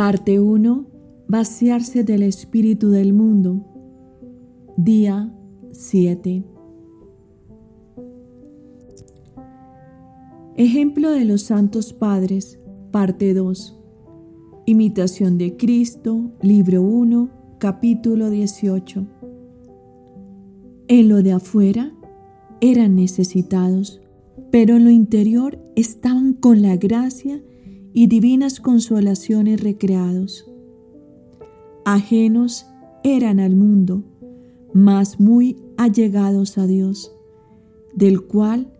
Parte 1. Vaciarse del espíritu del mundo. Día 7. Ejemplo de los santos padres. Parte 2. Imitación de Cristo. Libro 1. Capítulo 18. En lo de afuera eran necesitados, pero en lo interior estaban con la gracia y divinas consolaciones recreados. Ajenos eran al mundo, mas muy allegados a Dios, del cual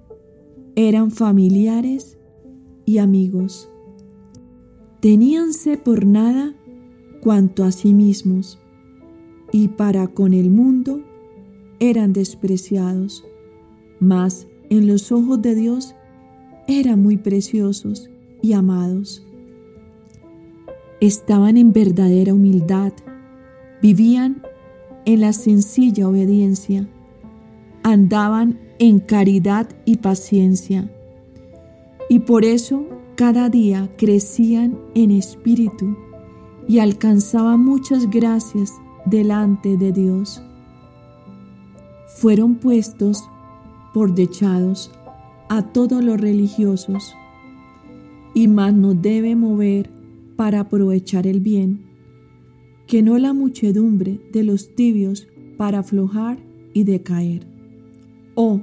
eran familiares y amigos. Teníanse por nada cuanto a sí mismos, y para con el mundo eran despreciados, mas en los ojos de Dios eran muy preciosos y amados. Estaban en verdadera humildad, vivían en la sencilla obediencia, andaban en caridad y paciencia, y por eso cada día crecían en espíritu y alcanzaban muchas gracias delante de Dios. Fueron puestos por dechados a todos los religiosos y más nos debe mover para aprovechar el bien, que no la muchedumbre de los tibios para aflojar y decaer. Oh,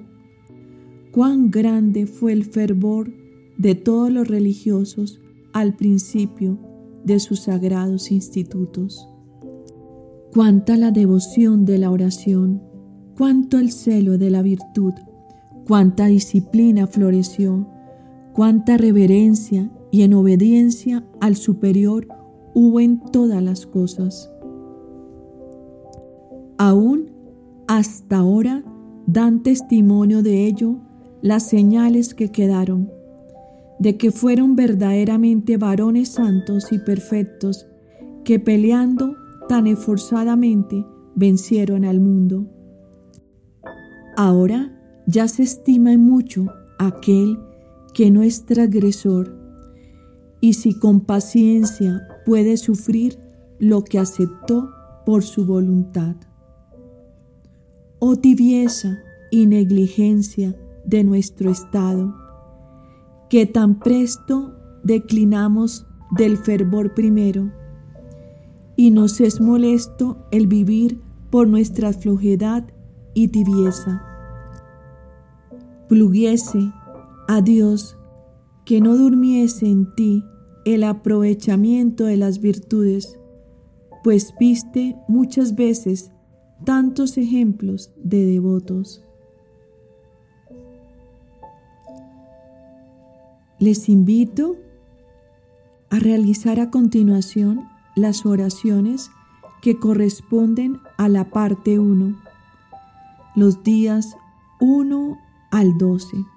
cuán grande fue el fervor de todos los religiosos al principio de sus sagrados institutos. Cuánta la devoción de la oración, cuánto el celo de la virtud, cuánta disciplina floreció cuánta reverencia y en obediencia al superior hubo en todas las cosas. Aún hasta ahora dan testimonio de ello las señales que quedaron, de que fueron verdaderamente varones santos y perfectos que peleando tan esforzadamente vencieron al mundo. Ahora ya se estima en mucho aquel que no es transgresor, y si con paciencia puede sufrir lo que aceptó por su voluntad. Oh tibieza y negligencia de nuestro estado, que tan presto declinamos del fervor primero, y nos es molesto el vivir por nuestra flojedad y tibieza. Pluguiese a Dios que no durmiese en ti el aprovechamiento de las virtudes, pues viste muchas veces tantos ejemplos de devotos. Les invito a realizar a continuación las oraciones que corresponden a la parte 1, los días 1 al 12.